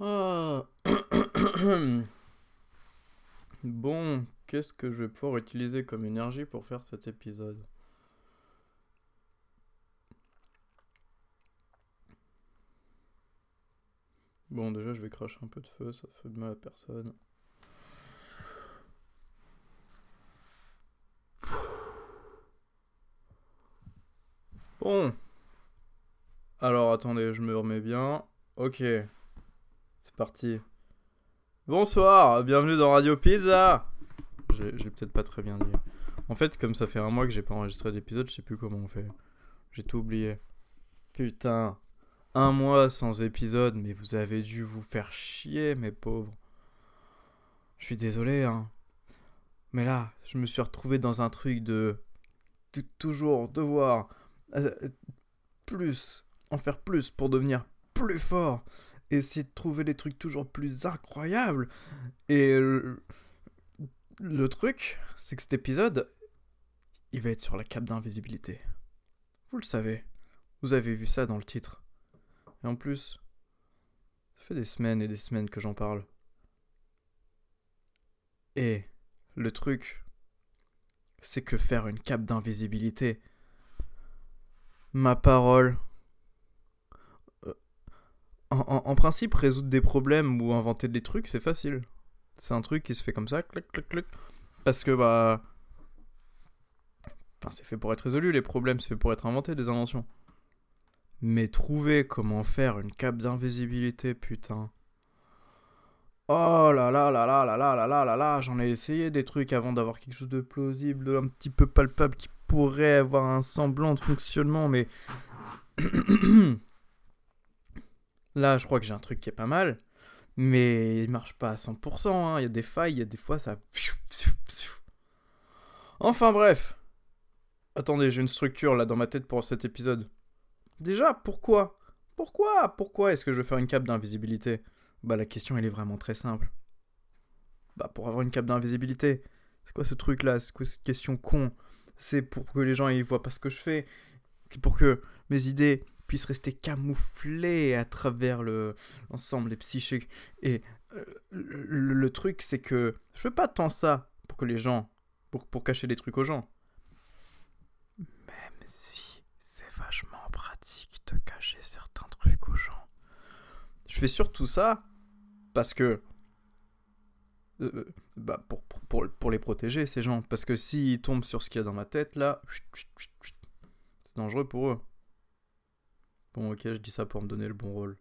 Ah. Bon, qu'est-ce que je vais pouvoir utiliser comme énergie pour faire cet épisode? Bon, déjà, je vais cracher un peu de feu, ça fait de mal à personne. Bon. Alors, attendez, je me remets bien. Ok. C'est parti. Bonsoir, bienvenue dans Radio Pizza. J'ai j'ai peut-être pas très bien dit. En fait, comme ça fait un mois que j'ai pas enregistré d'épisode, je sais plus comment on fait. J'ai tout oublié. Putain. Un mois sans épisode, mais vous avez dû vous faire chier, mes pauvres. Je suis désolé, hein. Mais là, je me suis retrouvé dans un truc de. de toujours devoir. euh, plus. En faire plus pour devenir plus fort. Essayer de trouver des trucs toujours plus incroyables. Et. Le, le truc, c'est que cet épisode. Il va être sur la cape d'invisibilité. Vous le savez. Vous avez vu ça dans le titre. Et en plus, ça fait des semaines et des semaines que j'en parle. Et le truc, c'est que faire une cape d'invisibilité, ma parole, en, principe, résoudre des problèmes ou inventer des trucs, c'est facile. C'est un truc qui se fait comme ça, clac, clac, clac. Parce que, bah. Enfin, c'est fait pour être résolu, les problèmes, c'est fait pour être inventé, des inventions. Mais trouver comment faire une cape d'invisibilité, putain. Oh là là là là là là là là là là, j'en ai essayé des trucs avant d'avoir quelque chose de plausible, un petit peu palpable qui pourrait avoir un semblant de fonctionnement, mais là, je crois que j'ai un truc qui est pas mal, mais il marche pas à 100%. hein. Il y a des failles, il y a des fois ça. Enfin bref. Attendez, j'ai une structure là dans ma tête pour cet épisode. Déjà, pourquoi? Pourquoi? Pourquoi est-ce que je veux faire une cape d'invisibilité? Bah la question elle est vraiment très simple. Bah pour avoir une cape d'invisibilité. C'est quoi ce truc là C'est quoi cette question con? C'est pour que les gens ils voient pas ce que je fais? Pour que mes idées puissent rester camouflées à travers le l'ensemble des psychiques. Et euh, le, truc c'est que je fais pas tant ça pour que les gens pour, pour cacher des trucs aux gens. Même si c'est vachement pratique de cacher certains trucs aux gens. Je fais surtout ça parce que. euh, bah pour, pour, pour, les protéger, ces gens. Parce que s'ils tombent sur ce qu'il y a dans ma tête, là. C'est dangereux pour eux. Bon, ok, je dis ça pour me donner le bon rôle.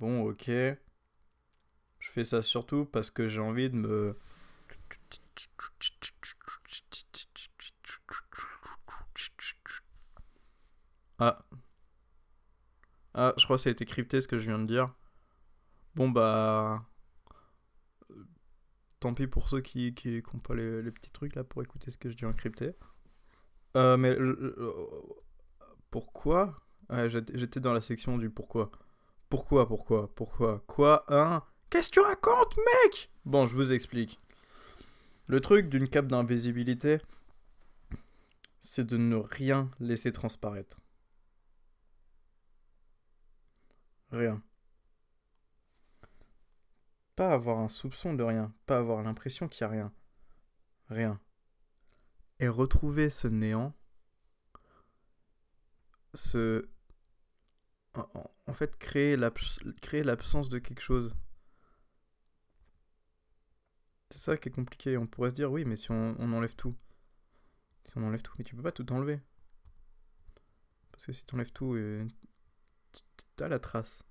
Bon, ok. Je fais ça surtout parce que j'ai envie de me. Ah. Ah, je crois que ça a été crypté ce que je viens de dire. Bon bah... euh, Tant pis pour ceux qui qui, qui ont pas les, les petits trucs là pour écouter ce que je dis en crypté. Euh, mais... pourquoi? J'étais dans la section du pourquoi. Pourquoi, pourquoi, pourquoi Quoi Hein? Qu'est-ce que tu racontes, mec? Bon, je vous explique. Le truc d'une cape d'invisibilité, c'est de ne rien laisser transparaître. Rien. Pas avoir un soupçon de rien, pas avoir l'impression qu'il y a rien. Rien. Et retrouver ce néant, ce... En, fait, créer l'abs- créer l'absence de quelque chose. C'est ça qui est compliqué. On pourrait se dire, oui, mais si on, on enlève tout. Si on enlève tout, mais tu peux pas tout enlever. Parce que si tu enlèves tout, euh, t'as la trace.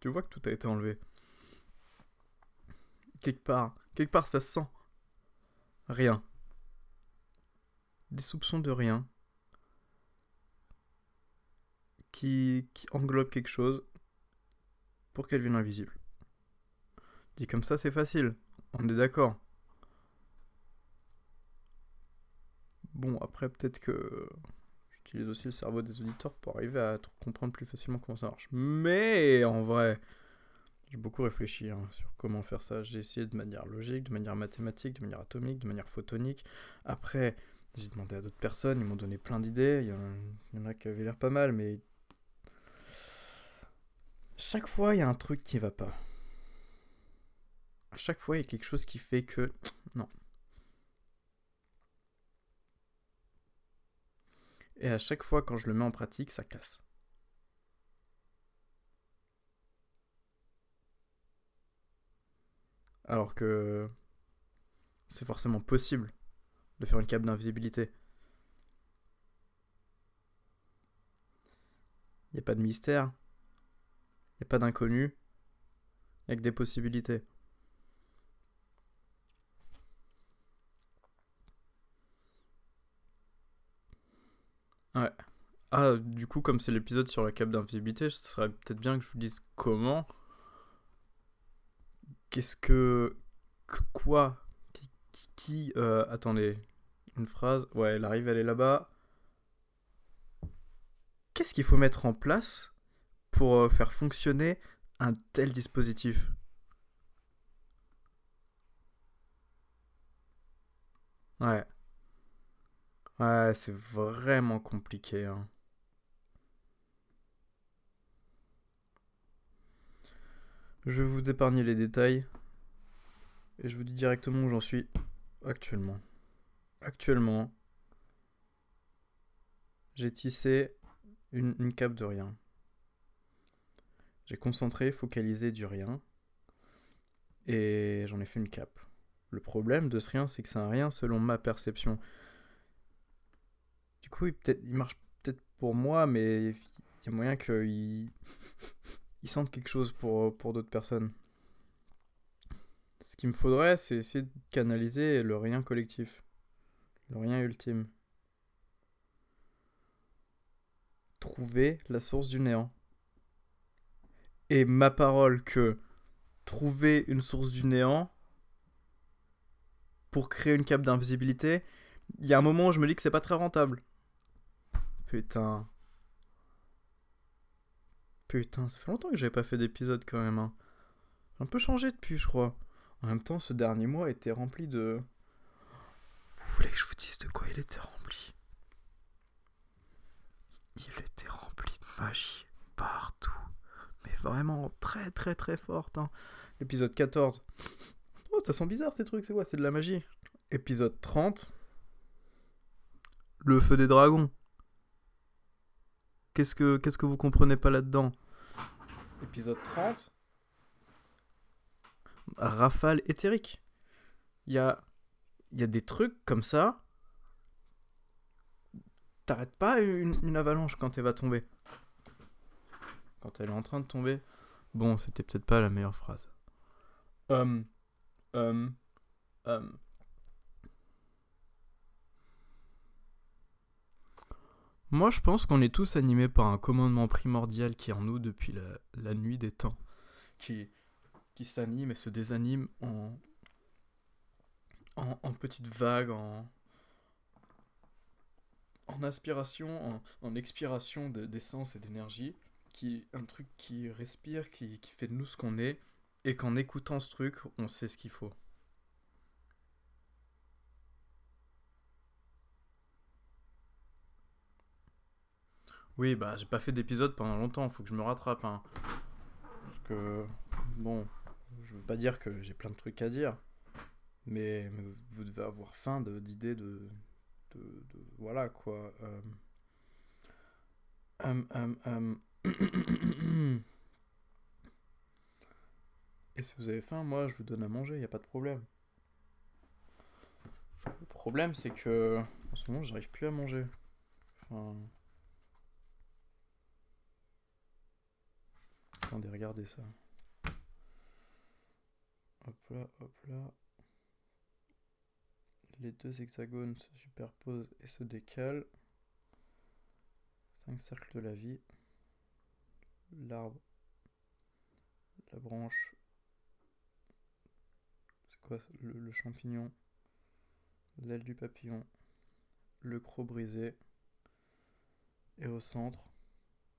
Tu vois que tout a été enlevé. Quelque part, quelque part ça se sent. Rien. Des soupçons de rien. Qui, englobe quelque chose pour qu'elle vienne invisible. Dit comme ça, c'est facile. On est d'accord. Bon, après, peut-être que j'utilise aussi le cerveau des auditeurs pour arriver à comprendre plus facilement comment ça marche. Mais en vrai, j'ai beaucoup réfléchi hein, sur comment faire ça. J'ai essayé de manière logique, de manière mathématique, de manière atomique, de manière photonique. Après, j'ai demandé à d'autres personnes, ils m'ont donné plein d'idées. Il y en a qui avaient l'air pas mal, mais Chaque fois, il y a un truc qui va pas. À chaque fois, il y a quelque chose qui fait que. Non. Et à chaque fois, quand je le mets en pratique, ça casse. Alors que c'est forcément possible de faire une cape d'invisibilité. Il n'y a pas de mystère. Pas d'inconnu. Il n'y a que des possibilités. Ouais. Ah, du coup, comme c'est l'épisode sur la cape d'invisibilité, ce serait peut-être bien que je vous dise comment. Qu'est-ce que. quoi? Qui. Euh, attendez. Une phrase. Ouais, elle arrive, elle est là-bas. Qu'est-ce qu'il faut mettre en place pour euh, faire fonctionner un tel dispositif Ouais. Ouais, c'est vraiment compliqué. Hein. Je vais vous épargner les détails. Et je vous dis directement où j'en suis actuellement. Actuellement, j'ai tissé une, une cape de rien. J'ai concentré, focalisé du rien. Et j'en ai fait une cape. Le problème de ce rien, c'est que c'est un rien selon ma perception. Du coup, il, marche peut-être pour moi, mais il y a moyen qu'il il sente quelque chose pour, pour d'autres personnes. Ce qu'il me faudrait, c'est essayer de canaliser le rien collectif. Le rien ultime. Trouver la source du néant. Et ma parole que trouver une source du néant pour créer une cape d'invisibilité, il y a un moment où je me dis que c'est pas très rentable. Putain. Putain, ça fait longtemps que j'avais pas fait d'épisode quand même. Hein. J'ai un peu changé depuis, je crois. En même temps, ce dernier mois était rempli de. Vous voulez que je vous dise de quoi il était rempli? Il était rempli de magie partout. Mais vraiment très très très forte. Hein. Épisode 14. Oh, ça sent bizarre ces trucs, c'est quoi? C'est de la magie. Épisode 30. Le feu des dragons. Qu'est-ce que, qu'est-ce que vous comprenez pas là-dedans? Épisode 30. Rafale éthérique. Il y a, y a des trucs comme ça. T'arrêtes pas une, avalanche quand elle va tomber. Quand elle est en train de tomber. Bon, c'était peut-être pas la meilleure phrase. Um, um, um. Moi, je pense qu'on est tous animés par un commandement primordial qui est en nous depuis la, nuit des temps, qui, qui s'anime et se désanime en, en, petites vagues, en, en aspiration, en, expiration d'essence et d'énergie, qui un truc qui respire, qui, fait de nous ce qu'on est, et qu'en écoutant ce truc, on sait ce qu'il faut. Oui, bah j'ai pas fait d'épisode pendant longtemps, faut que je me rattrape. Hein. Parce que, bon, je veux pas dire que j'ai plein de trucs à dire, mais, vous devez avoir faim d'idées de, Voilà quoi. Euh... Hum, hum, hum. Et si vous avez faim, moi je vous donne à manger, y a pas de problème. Le problème c'est que en ce moment j'arrive plus à manger. Enfin. Attendez, regardez ça. Hop là, hop là. Les deux hexagones se superposent et se décalent. Cinq cercles de la vie. L'arbre. La branche. C'est quoi le, champignon L'aile du papillon. Le croc brisé. Et au centre,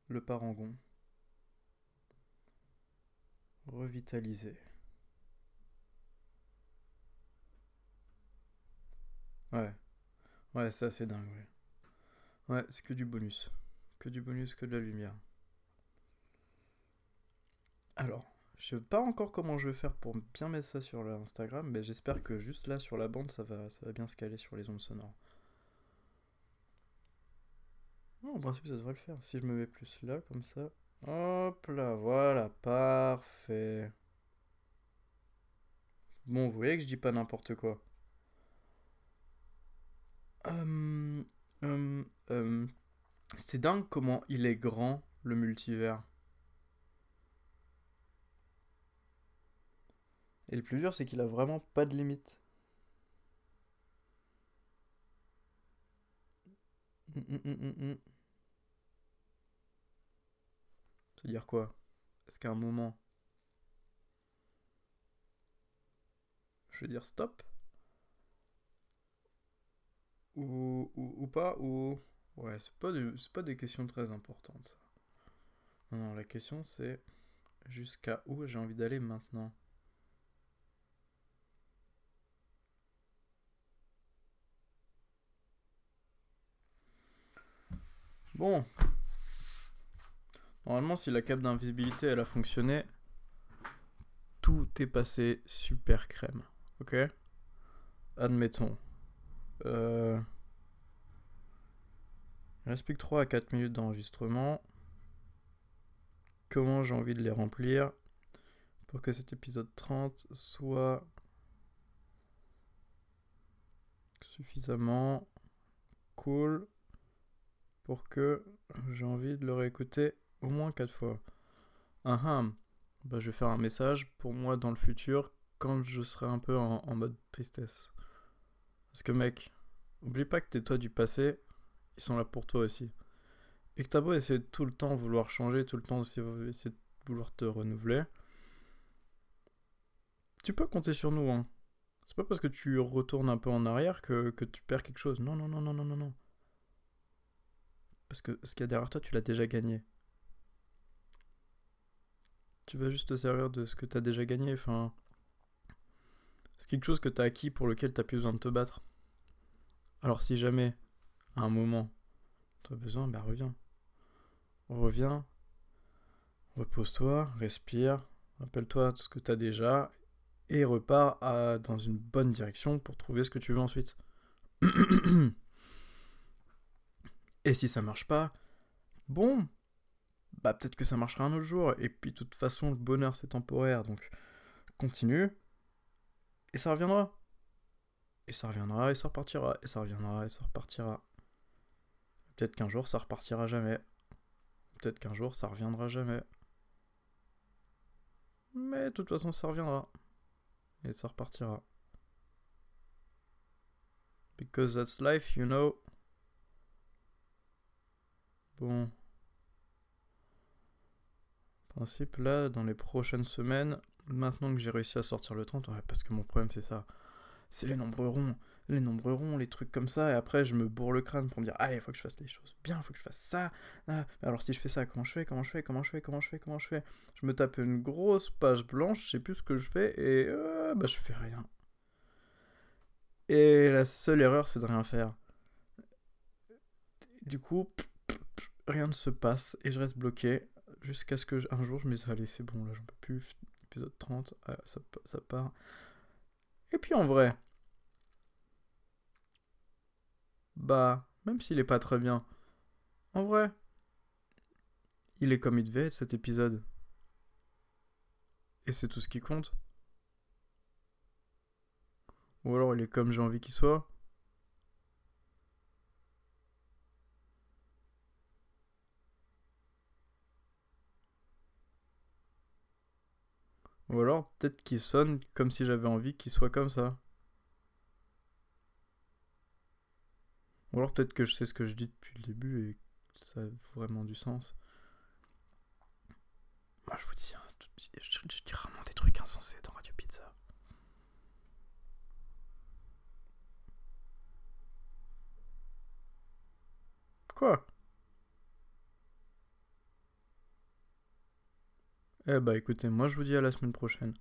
le parangon revitaliser. Ouais. Ouais, ça c'est dingue, ouais. Ouais, c'est que du bonus. Que du bonus, que de la lumière. Alors, je sais pas encore comment je vais faire pour bien mettre ça sur l'Instagram, mais j'espère que juste là sur la bande ça va, ça va bien se caler sur les ondes sonores. En principe ça devrait le faire. Si je me mets plus là, comme ça. Hop là, voilà, parfait. Bon, vous voyez que je dis pas n'importe quoi. Hum, hum, hum. C'est dingue comment il est grand, le multivers. Et le plus dur, c'est qu'il a vraiment pas de limite. Hum, hum, hum, hum. C'est-à-dire quoi? Est-ce qu'à un moment, je vais dire stop? Ou, ou, pas? Ou ouais, c'est pas, c'est pas des questions très importantes ça. Non, non, la question c'est jusqu'à où j'ai envie d'aller maintenant? Bon, normalement si la cape d'invisibilité elle a fonctionné, tout est passé super crème. Ok? Admettons. Euh, il reste plus que 3 à 4 minutes d'enregistrement. Comment j'ai envie de les remplir pour que cet épisode 30 soit suffisamment cool? Pour que j'ai envie de le réécouter au moins 4 fois. Ah ah. Bah, je vais faire un message pour moi dans le futur quand je serai un peu en, mode tristesse. Parce que mec, oublie pas que tes toi du passé, ils sont là pour toi aussi. Et que t'as beau essayer tout le temps vouloir changer, tout le temps essayer de vouloir te renouveler, tu peux compter sur nous, hein. C'est pas parce que tu retournes un peu en arrière que, que tu perds quelque chose. Non, non, non, non, non, non, non. Parce que ce qu'il y a derrière toi, tu l'as déjà gagné. Tu vas juste te servir de ce que t'as déjà gagné. Enfin, c'est quelque chose que t'as acquis pour lequel t'as plus besoin de te battre. Alors si jamais, à un moment, t'as besoin, bah reviens. Reviens, repose-toi, respire, rappelle-toi de ce que t'as déjà et repars dans une bonne direction pour trouver ce que tu veux ensuite. et si ça marche pas, bon, bah peut-être que ça marchera un autre jour. Et puis de toute façon, le bonheur c'est temporaire, donc continue et ça reviendra. Et ça reviendra et ça repartira. Et ça reviendra et ça repartira. Peut-être qu'un jour ça repartira jamais. Peut-être qu'un jour ça reviendra jamais. Mais de toute façon ça reviendra. Et ça repartira. Because that's life, you know. Bon. Principe, là, dans les prochaines semaines, maintenant que j'ai réussi à sortir le 30, ouais, parce que mon problème c'est ça. C'est les nombres ronds. Les nombres ronds, les trucs comme ça, et après je me bourre le crâne pour me dire, allez, il faut que je fasse les choses bien, il faut que je fasse ça. Alors si je fais ça, comment je fais, comment je fais, comment je fais, comment je fais, comment je fais? Je me tape une grosse page blanche, je sais plus ce que je fais, et euh, bah je fais rien. Et la seule erreur, c'est de rien faire. Du coup, rien ne se passe, et je reste bloqué, jusqu'à ce que un jour je me dise, allez, c'est bon, là j'en peux plus, épisode 30, ah, ça, ça part. Et puis en vrai, bah, même s'il est pas très bien, en vrai, il est comme il devait être cet épisode. Et c'est tout ce qui compte. Ou alors il est comme j'ai envie qu'il soit. Ou alors peut-être qu'il sonne comme si j'avais envie qu'il soit comme ça. Ou alors peut-être que je sais ce que je dis depuis le début et que ça a vraiment du sens. Moi je vous dis, hein, je, je dis rarement des trucs insensés dans Radio Pizza. Quoi? Eh bah écoutez, moi je vous dis à la semaine prochaine.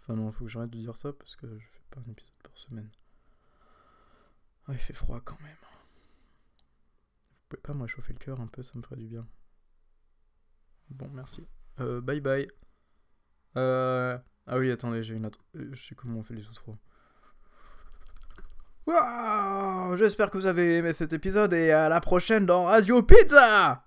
Enfin non, faut que j'arrête de dire ça parce que je fais pas un épisode par semaine. Ah, il fait froid quand même. Vous pouvez pas me réchauffer le cœur un peu, ça me ferait du bien. Bon, merci. Euh, bye bye. Euh... Ah oui, attendez, j'ai une autre. euh, Je sais comment on fait les outros. Waouh J'espère que vous avez aimé cet épisode et à la prochaine dans Radio Pizza